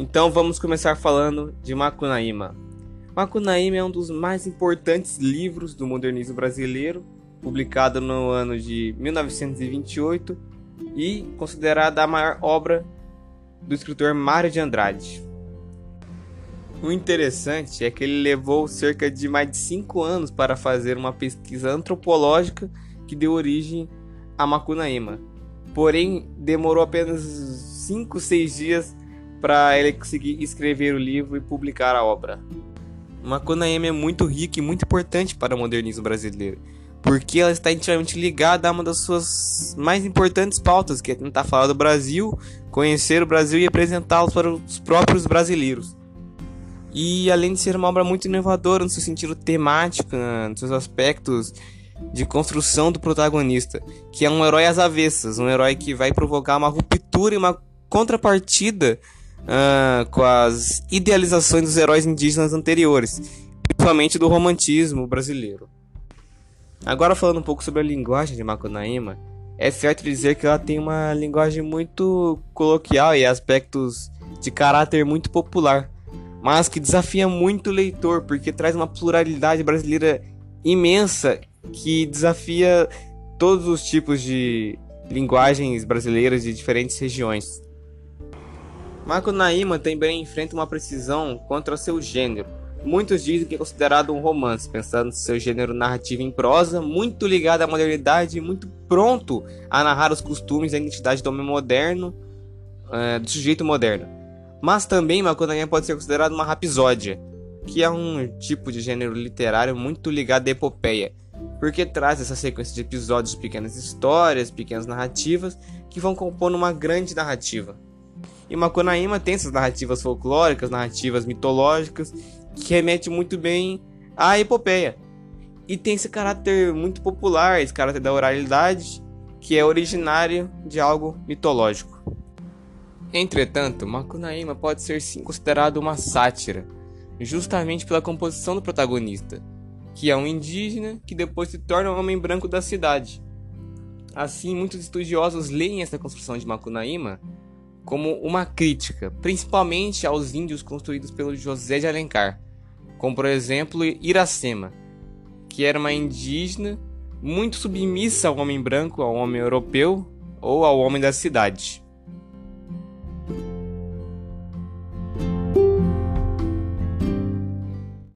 Então vamos começar falando de Macunaíma. Macunaíma é um dos mais importantes livros do modernismo brasileiro, publicado no ano de 1928 e considerada a maior obra do escritor Mário de Andrade. O interessante é que ele levou cerca de mais de cinco anos para fazer uma pesquisa antropológica que deu origem a Macunaíma. Porém, demorou apenas 5, 6 dias para ele conseguir escrever o livro e publicar a obra. Macunaíma é muito rica e muito importante para o modernismo brasileiro, porque ela está intimamente ligada a uma das suas mais importantes pautas, que é tentar falar do Brasil, conhecer o Brasil e apresentá-lo para os próprios brasileiros. E além de ser uma obra muito inovadora no seu sentido temático, nos seus aspectos de construção do protagonista, que é um herói às avessas, um herói que vai provocar uma ruptura e uma contrapartida uh, com as idealizações dos heróis indígenas anteriores, principalmente do romantismo brasileiro. Agora falando um pouco sobre a linguagem de Macunaíma, é certo dizer que ela tem uma linguagem muito coloquial e aspectos de caráter muito popular mas que desafia muito o leitor, porque traz uma pluralidade brasileira imensa que desafia todos os tipos de linguagens brasileiras de diferentes regiões. Macunaíma também enfrenta uma precisão contra seu gênero. Muitos dizem que é considerado um romance, pensando no seu gênero narrativo em prosa, muito ligado à modernidade e muito pronto a narrar os costumes e a identidade do homem moderno, uh, do sujeito moderno. Mas também Macunaíma pode ser considerado uma rapisódia, que é um tipo de gênero literário muito ligado à epopeia, porque traz essa sequência de episódios, pequenas histórias, pequenas narrativas que vão compondo uma grande narrativa. E Macunaíma tem essas narrativas folclóricas, narrativas mitológicas, que remete muito bem à epopeia. E tem esse caráter muito popular, esse caráter da oralidade, que é originário de algo mitológico. Entretanto, Macunaíma pode ser sim considerado uma sátira, justamente pela composição do protagonista, que é um indígena que depois se torna um homem branco da cidade. Assim, muitos estudiosos leem essa construção de Macunaíma como uma crítica, principalmente aos índios construídos pelo José de Alencar, como por exemplo Iracema, que era uma indígena muito submissa ao homem branco, ao homem europeu ou ao homem da cidade.